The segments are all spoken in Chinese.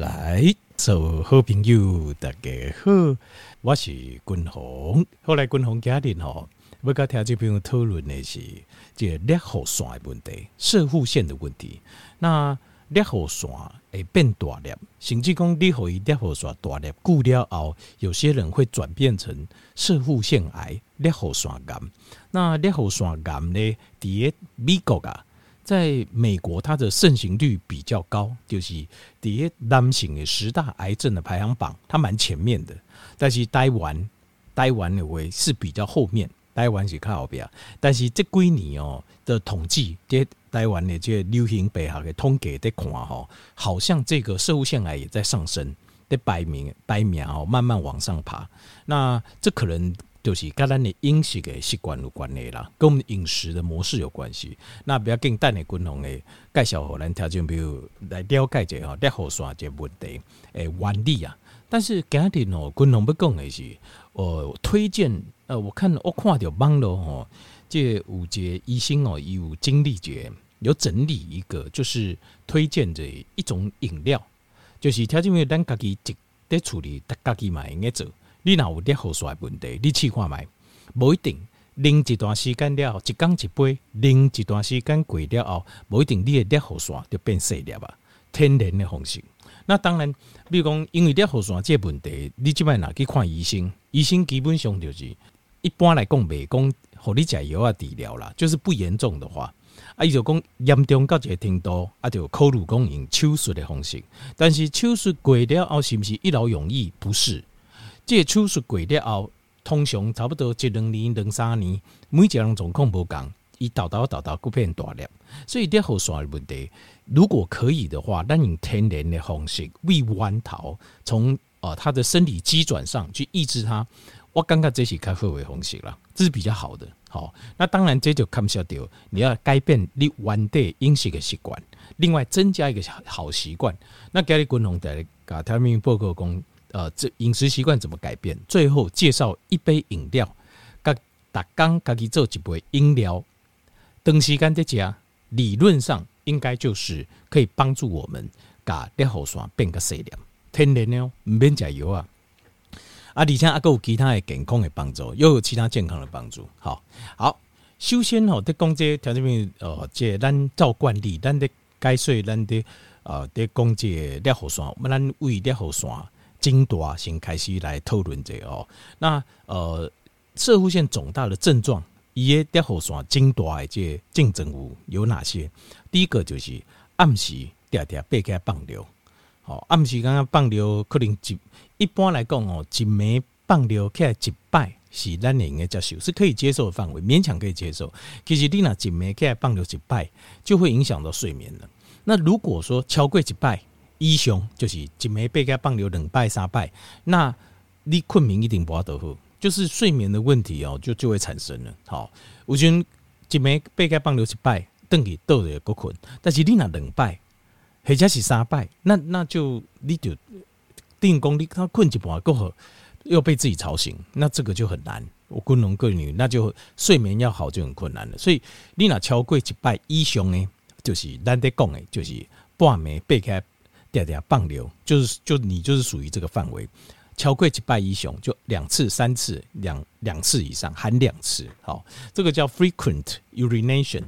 来，做好朋友，大家好，我是君鸿。后来君鸿家庭吼，要跟听众朋友讨论的是这个热号线的问题，射护腺的问题。那热号线会变大粒，甚至讲你可以热号线大粒久了后，有些人会转变成射护腺癌、热号线癌。那热号线癌呢，在美国啊。在美国，它的盛行率比较高，就是第一男性的十大癌症的排行榜，它蛮前面的。但是台湾，台湾的位是比较后面，台湾是靠后边。但是这几年哦的统计，这台湾的这流行病学的统计在看哈，好像这个社会腺癌也在上升，在排名排名哦慢慢往上爬。那这可能。就是跟咱的饮食的习惯有关系啦，跟我们饮食的模式有关系。那不要跟等的君鸿的介绍给咱条件，比如来了解一下哈，热号线这问题诶原理啊。但是今天哦，君鸿要讲的是，呃，推荐呃，我看我看到网络哦，这有一个医生哦，有经历者有整理一个，就是推荐的一种饮料，就是条件比如咱家己一在处理，咱家己嘛应该做。你若有热号线问题，你试看觅，无一定。啉一段时间了后，一缸一杯，啉一段时间过了后，无一定你的热号线就变细粒啊。天然的方式。那当然，比如讲，因为热号线这问题，你即摆若去看医生，医生基本上就是一般来讲，袂讲互你食药啊治疗啦，就是不严重的话，啊，伊就讲严重到一个程度，啊，就考虑讲用手术的方式。但是手术过了后，是毋是一劳永逸？不是。这手术过了后，通常差不多一两年、两三年，每一个人状况不同，伊倒倒倒倒佫变大粒。所以热号线的问题，如果可以的话，咱用天然的方式喂弯头，从呃他的生理机转上去抑制它。我感觉这是较好的方式啦，这是比较好的。好，那当然这就看不下掉，你要改变你原地饮食的习惯，另外增加一个好习惯。那今日君鸿在甲台面报告讲。呃，这饮食习惯怎么改变？最后介绍一杯饮料，甲逐工家己做一杯饮料，长时间在家，理论上应该就是可以帮助我们把热号线变个细粒，天然的哦，唔免加油啊！啊，而且还有其他的健康的帮助，又有其他健康的帮助。好，好，首先吼，在讲这条件面，呃，这咱照惯例，咱的解说，咱的呃，在讲这热号线，我们咱为热号线。精大先开始来讨论这个哦。那呃，摄护腺肿大的症状，伊个热号线精大的这症状有有哪些？第一个就是暗时常常背开放尿，哦，暗时刚刚放尿可能一一般来讲哦，一暝放尿起来一摆是咱应该接受，是可以接受的范围，勉强可以接受。其实你若一暝起来放尿一摆，就会影响到睡眠了。那如果说超过一摆，以上就是一暝背开放流两拜三拜，那你困眠一定不得好，就是睡眠的问题哦，就就会产生了。好，我觉得一暝背开放流一拜，等于倒着个困，但是你那两拜或者是三拜，那那就你就定功力，他困一半过后又被自己吵醒，那这个就很难。我君龙贵女，那就睡眠要好就很困难了。所以你那超过一拜以上呢，就是咱得讲的，就是半暝背开。点点放流，就是就你就是属于这个范围，超过一拜以上就两次、三次、两两次以上，含两次，好，这个叫 frequent urination。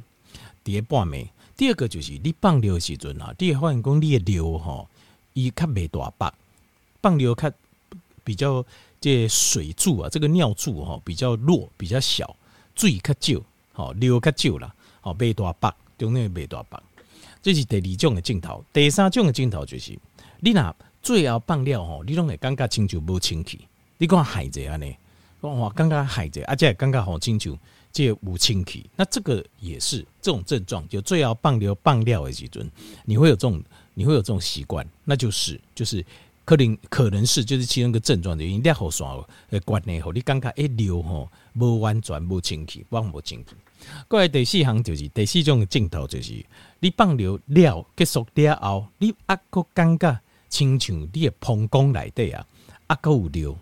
第二半暝，第二个就是你放流的时阵啊，第二发现讲你的流哈，伊较袂大白，放流较比较这水柱啊，这个尿柱哈比较弱，比较小，水较少，好流较少啦，好袂大白，中间袂大白。这是第二种的镜头，第三种的镜头就是你若最后放了吼，你拢会感觉亲像无清气。你讲海贼安尼，哇，感觉海贼，而且感觉好亲像这无清气。那这个也是这种症状，就最后放了放了的时阵，你会有这种，你会有这种习惯，那就是就是可能可能是就是其中一个症状的原因。热号线的关系吼，你感觉一流吼，无完全无清气，忘无清气。过来第四行就是第四种的镜头，就是你放尿了结束了后，你还阁感觉亲像你的膀胱内底啊，还阁有尿，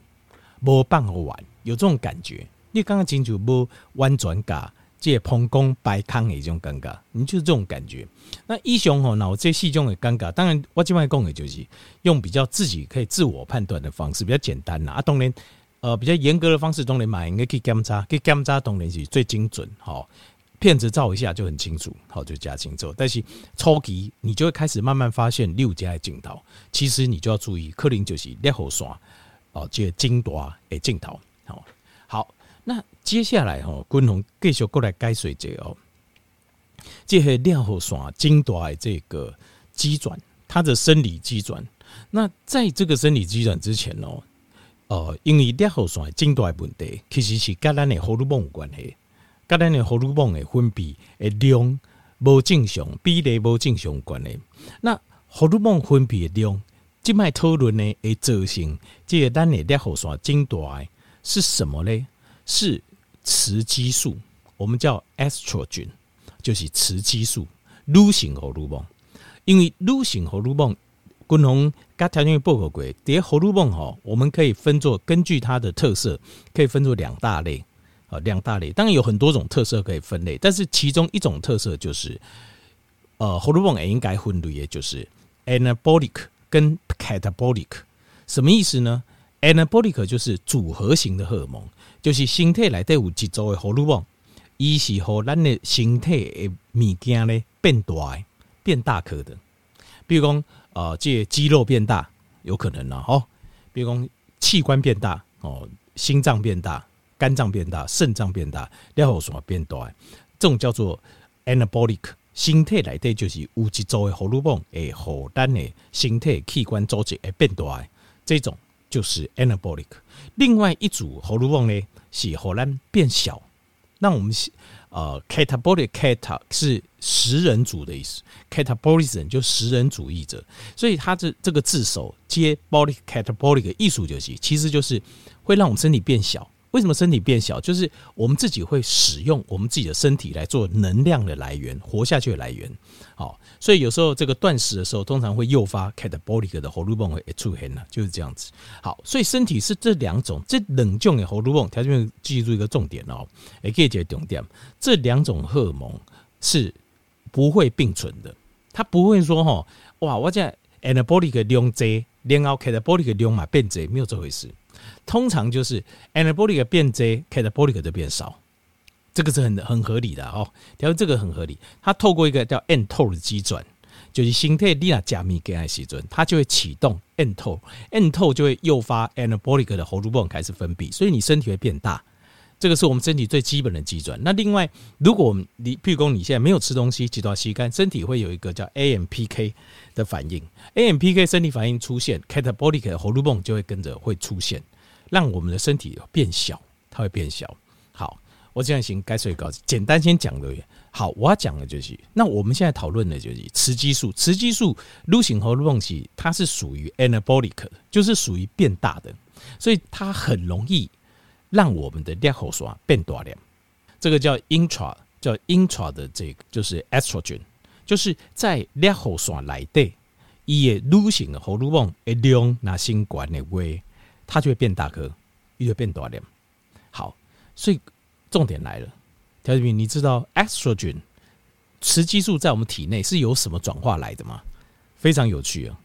无放好完，有这种感觉。你刚刚亲像无完全把借膀胱排空的一种尴尬，你就是这种感觉。那医生吼，脑这四种的尴尬，当然我即摆讲的就是用比较自己可以自我判断的方式，比较简单啦。啊，当然，呃，比较严格的方式，当然嘛应该去检查，去检查当然是最精准。吼，片子照一下就很清楚，好就加清楚。但是初期你就会开始慢慢发现六家的镜头，其实你就要注意，可能就是裂后线哦，这个精大的镜头。好，好。那接下来吼，君宏继续过来解说者哦，这些尿后线精大的这个机转，它的生理机转。那在这个生理机转之前哦，呃，因为尿后线精大的问题，其实是跟咱的荷尔蒙有关系，甲咱的荷尔蒙的分泌的量无正常，比例无正常关系。那荷尔蒙分泌的量，这卖讨论呢，会造成这个咱的尿后线增大的是什么呢？是雌激素，我们叫 estrogen，就是雌激素，女性荷尔蒙。因为女性荷尔蒙，共同甲条件不合规，这荷尔蒙吼，我们可以分作根据它的特色，可以分作两大类啊，两大类。当然有很多种特色可以分类，但是其中一种特色就是，呃，荷尔蒙也应该分类，也就是 anabolic 跟 catabolic。什么意思呢？anabolic 就是组合型的荷尔蒙。就是身体内底有一组的荷尔蒙，伊是和咱的身体的物件咧变大、变大颗的。比如讲，呃，这、肌肉变大有可能啦，吼。比如讲，器官变大哦，心脏变大、肝脏变大、肾脏变大，然后什么变大？这种叫做 anabolic。身体内底就是有一组的荷尔蒙，会让咱的身体器官组织会变大，这种就是 anabolic。另外一组荷尔蒙呢，是荷兰变小。那我们呃，catabolic cata 是食人族的意思，catabolism 就食人主义者。所以它这这个字首接 bolic catabolic 的艺术就是，其实就是会让我们身体变小。为什么身体变小？就是我们自己会使用我们自己的身体来做能量的来源，活下去的来源。好，所以有时候这个断食的时候，通常会诱发 catabolic 的荷尔蒙会出现了，就是这样子。好，所以身体是这两种，这两种的荷尔蒙，条件记住一个重点哦，也可以解重点。这两种荷尔蒙是不会并存的，它不会说哈，哇，我这 anabolic 量多，然后 catabolic 量嘛变多，没有这回事。通常就是 anabolic 变多，catabolic 就变少，这个是很很合理的哦。条这个很合理，它透过一个叫 n t o 的机转，就是身体你若加密给爱时准，它就会启动 mTOR，mTOR 就会诱发 anabolic 的荷尔蒙开始分泌，所以你身体会变大。这个是我们身体最基本的机转。那另外，如果我们你譬如说你现在没有吃东西，几段吸干，身体会有一个叫 AMPK 的反应，AMPK 身体反应出现，catabolic 的荷尔蒙就会跟着会出现。让我们的身体变小，它会变小。好，我这样行该睡告简单先讲的。好，我要讲的就是，那我们现在讨论的就是雌激素。雌激素女性荷尔蒙是它是属于 anabolic，就是属于变大的，所以它很容易让我们的尿口酸变大量。这个叫 intra，叫 intra 的这个就是 estrogen，就是在尿后线内底，伊的女性的荷尔蒙的量那新管的位。它就会变大颗，又会变大点。好，所以重点来了，条子你知道 estrogen 雌激素在我们体内是由什么转化来的吗？非常有趣啊，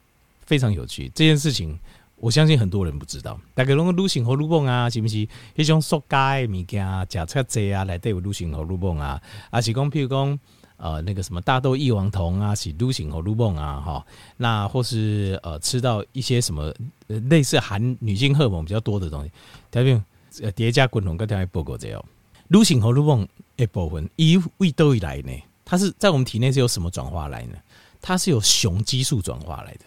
非常有趣。这件事情，我相信很多人不知道。大概拢个女性荷尔蒙啊，是不是？一种塑胶的物件啊，食菜剂啊，来对有女性荷尔蒙啊，还是讲譬如讲。呃，那个什么大豆异黄酮啊，是女性荷尔蒙啊，哈，那或是呃吃到一些什么类似含女性荷尔蒙比较多的东西，条件呃叠加滚筒跟条件报告这样，女性荷尔蒙一部分以未都以来呢，它是在我们体内是由什么转化来呢？它是由雄激素转化来的，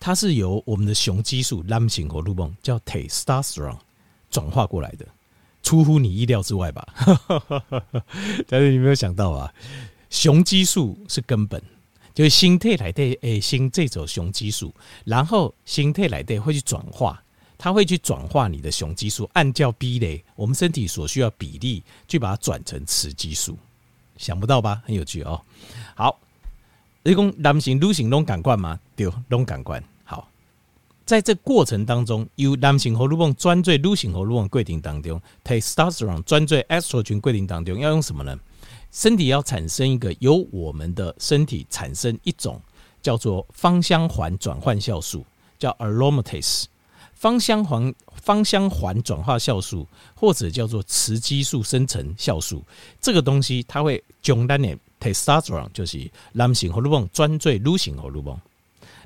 它是由我们的雄激素男性荷尔蒙叫 testosterone 转化过来的，出乎你意料之外吧？但是你没有想到啊。雄激素是根本，就是身体来的诶，新这种雄激素，然后身体来的会去转化，它会去转化你的雄激素，按照比例，我们身体所需要比例去把它转成雌激素，想不到吧？很有趣哦。好，你讲男性、女性拢感官吗？对，拢感官。好，在这过程当中，由男性荷尔蒙转做女性荷尔蒙规定当中，testosterone 转做 estrogen 过程当中，要用什么呢？身体要产生一个由我们的身体产生一种叫做芳香环转换酵素，叫 aromatase。芳香环芳香环转化酵素，或者叫做雌激素生成酵素，这个东西它会将咱的 testosterone 就是男性荷尔蒙转做女性荷尔蒙，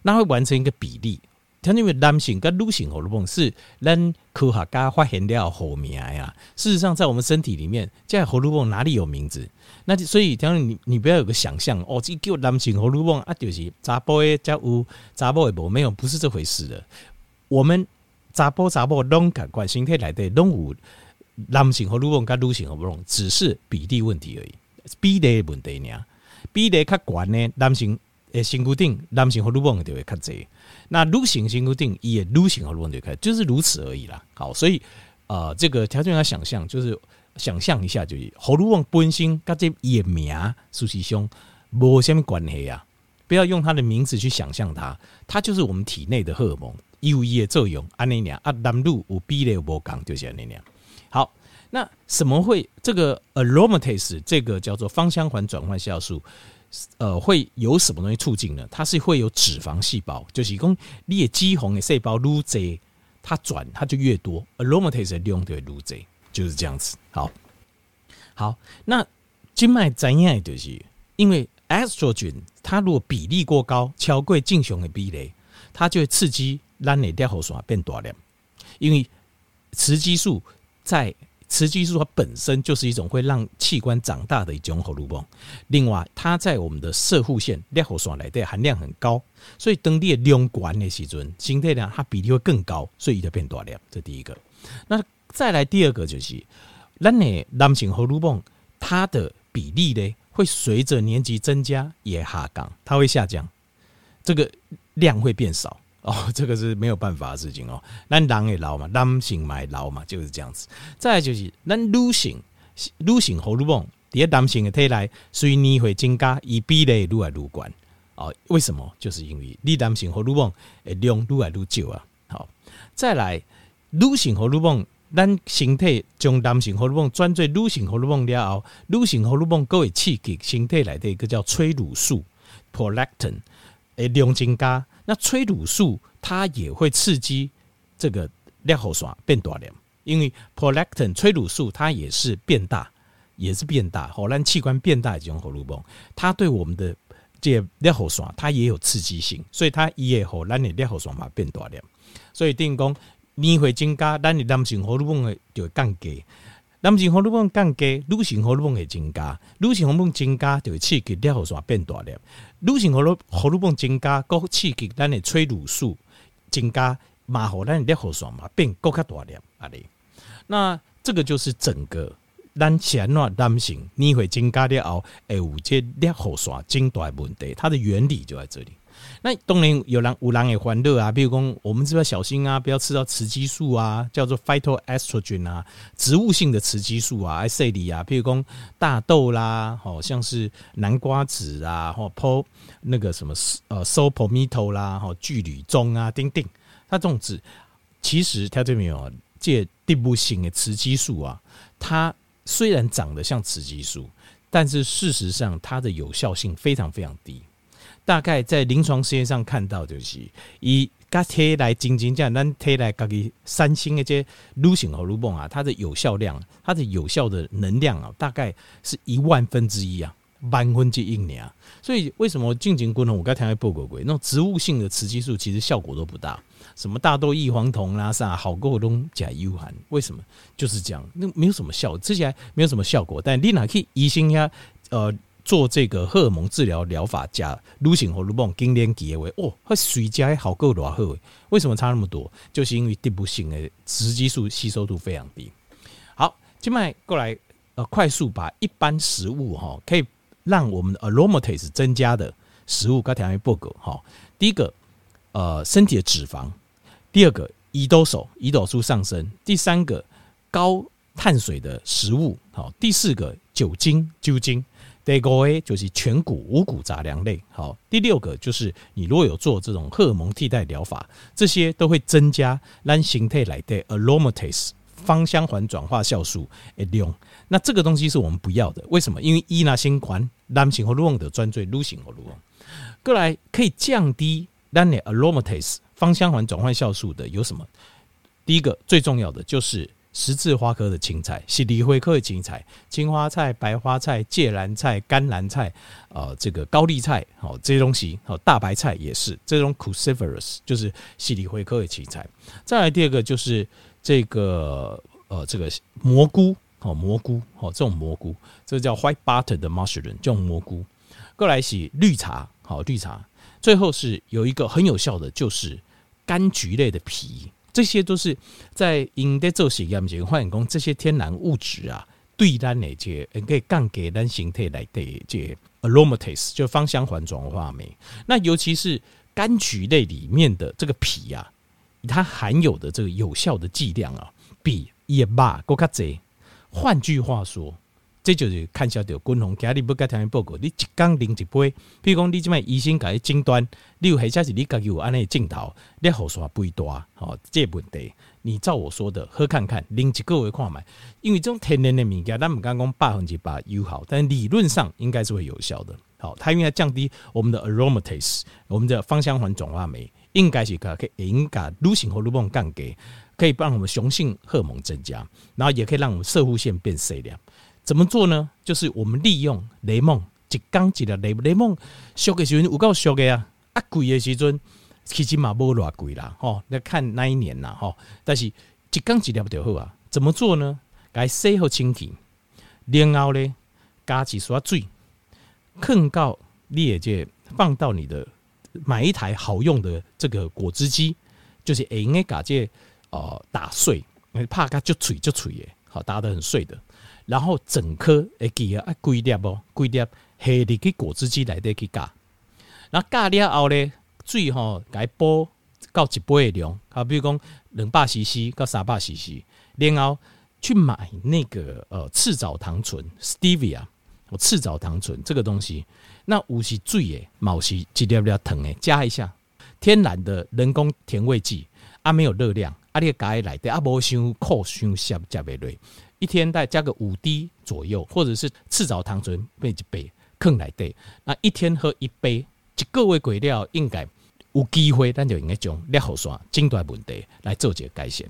那会完成一个比例。它因为男性跟女性荷尔蒙是咱科学家发现了后名呀。事实上，在我们身体里面，这荷尔蒙哪里有名字？那所以，当你你不要有个想象哦，这叫男性荷尔蒙啊，就是查甫的才有，查某的无，没有，不是这回事的。我们查甫查某拢感官身体来的拢有男性荷尔蒙跟女性荷尔蒙，只是比例问题而已，比例的问题呢，比例较悬呢，男性诶身躯顶男性荷尔蒙就会较侪。那女性性固定也女性荷尔蒙就开，就是如此而已啦。好，所以呃，这个条件要想象，就是想象一下，就是荷尔蒙本身跟这也名实际上没什么关系啊。不要用它的名字去想象它，它就是我们体内的荷尔蒙有一的作用。安尼娘啊，男女有比例无共，就是安尼娘。好，那什么会这个 aromatase 这个叫做芳香环转换酵素？呃，会有什么东西促进呢？它是会有脂肪细胞，就是讲你的肌红的细胞越多，它转它就越多，aromatase 的量就会越多，就是这样子。好，好，那静脉怎样？就是因为 estrogen 它如果比例过高，超过正常的比例，它就会刺激咱的尿酸变大量，因为雌激素在。雌激素它本身就是一种会让器官长大的一种荷尔蒙，另外它在我们的摄护腺尿酸里的含量很高，所以当你的量管的时阵，形态量它比例会更高，所以它变大量。这第一个。那再来第二个就是，咱的男性荷尔蒙它的比例呢，会随着年纪增加也下降，它会下降，这个量会变少。哦，这个是没有办法的事情哦。咱人也老嘛，男性买老嘛，就是这样子。再来就是，咱女性女性荷尔蒙，第一男性的体内随年会增加，以比例愈来愈悬。哦，为什么？就是因为你男性荷尔蒙诶量愈来愈少啊。好，再来女性荷尔蒙，咱身体将男性荷尔蒙转做女性荷尔蒙了后，女性荷尔蒙各会刺激身体内的一个叫催乳素 （prolactin） 诶量增加。那催乳素它也会刺激这个尿酸变大量，因为 prolactin 催乳素它也是变大，也是变大，好让器官变大的这种荷尔蒙，它对我们的这尿酸它也有刺激性，所以它也好让你尿酸嘛变大量，所以等于讲你会增加，咱你男性荷尔蒙的就会降低。男性荷尔蒙降低，女性荷尔蒙会增加，女性荷尔蒙增加就会刺激尿酸变大量。女性荷尔荷尔蒙增加，佫刺激咱的催乳素增加，嘛互咱的尿酸嘛变佫较大量。阿哩，那这个就是整个咱前段男性你会增加了后，会有这尿酸增大问题，它的原理就在这里。那当然有人有人也欢乐啊，比如讲我们是不是要小心啊？不要吃到雌激素啊，叫做 phytoestrogen 啊，植物性的雌激素啊，爱里啊，比如讲大豆啦，好像是南瓜子啊，或 po 那个什么呃 saw palmetto 啦，哈，聚铝棕啊，丁丁，它这种子其实它这边有这植物性的雌激素啊，它虽然长得像雌激素，但是事实上它的有效性非常非常低。大概在临床实验上看到，就是以甲体来进行这样，咱贴来家己三星的这女性荷尔蒙啊，它的有效量，它的有效的能量啊，大概是一万分之一啊，万分之一年啊。所以为什么进行功能？我刚才报过过，那种植物性的雌激素其实效果都不大，什么大豆异黄酮啦啥，好过拢假优含，为什么？就是这样，那没有什么效，吃起来没有什么效果，但你哪可以疑心呀？呃。做这个荷尔蒙治疗疗法，加女性荷尔蒙经年期的话，哦，它水加好够多好，为什么差那么多？就是因为植物性的雌激素吸收度非常低。好，今麦过来呃，快速把一般食物哈，可以让我们的 aromatase 增加的食物，该条件报告哈。第一个呃，身体的脂肪；第二个胰岛素，胰岛素上升；第三个高碳水的食物；好，第四个酒精，酒精。第五个就是全谷五谷杂粮类。好，第六个就是你如果有做这种荷尔蒙替代疗法，这些都会增加咱形态来的 aromatase 芳香环转化酵素的量。那这个东西是我们不要的，为什么？因为伊那新款男性荷尔蒙的专最，女性荷尔蒙，过来可以降低咱的 aromatase 芳香环转换酵素的有什么？第一个最重要的就是。十字花科的青菜，是里灰科的青菜，青花菜、白花菜、芥蓝菜、甘蓝菜，呃，这个高丽菜，好这些东西，好大白菜也是这种 cruciferous，就是西里灰科的青菜。再来第二个就是这个呃这个蘑菇，好蘑菇，好这种蘑菇，这个叫 white button 的 mushroom，这种蘑菇。过来是绿茶，好绿茶。最后是有一个很有效的，就是柑橘类的皮。这些都是在因在做实验时发现讲，这些天然物质啊，对咱的这可以降给咱形态来的这 aromatase 就芳香环转化酶。那尤其是柑橘类里面的这个皮啊，它含有的这个有效的剂量啊，比叶巴更加贼。换句话说。这就是看晓得君宏，今日不该听报告。你一缸啉一杯，比如讲你即卖医生给你诊断，你有或者是你家己有安尼镜头，你好耍不大，哦，这问题你照我说的喝看看，啉一个月看买，因为这种天然的物件，咱唔敢讲百分之百有效，但理论上应该是会有效的。好，它应该降低我们的 aromatase，我们的芳香环转化酶，应该是可以应该女性荷尔蒙降低，可以帮我们雄性荷尔蒙增加，然后也可以让我们摄护腺变细了。怎么做呢？就是我们利用雷梦一缸一的雷雷梦，俗的时候有够俗的啊！啊贵的时阵其实嘛无偌贵啦，吼！来看那一年呐，吼！但是一缸一粒就好啊。怎么做呢？该洗好清气，然后呢，加几刷水，放到你的这放到你的买一台好用的这个果汁机，就是会用的把这呃打碎，怕它就脆就脆的，好打得很碎的。然后整颗会记啊，规粒哦，规粒下入去果汁机内底去加，然后加了后咧，水吼该煲到一杯的量，啊，比如讲两百 CC 到三百 CC，然后去买那个呃赤藻糖醇 Stevia，我赤藻糖醇这个东西，那有是水诶，冇是一粒粒糖诶，加一下。天然的人工甜味剂，啊没有热量，啊你加来底啊无伤苦伤涩加袂落。一天再加个五滴左右，或者是赤藻糖醇备一杯，坑来对。那一天喝一杯，一个月过了应该有机会，咱就应该将裂喉酸、症状问题来做一个改善。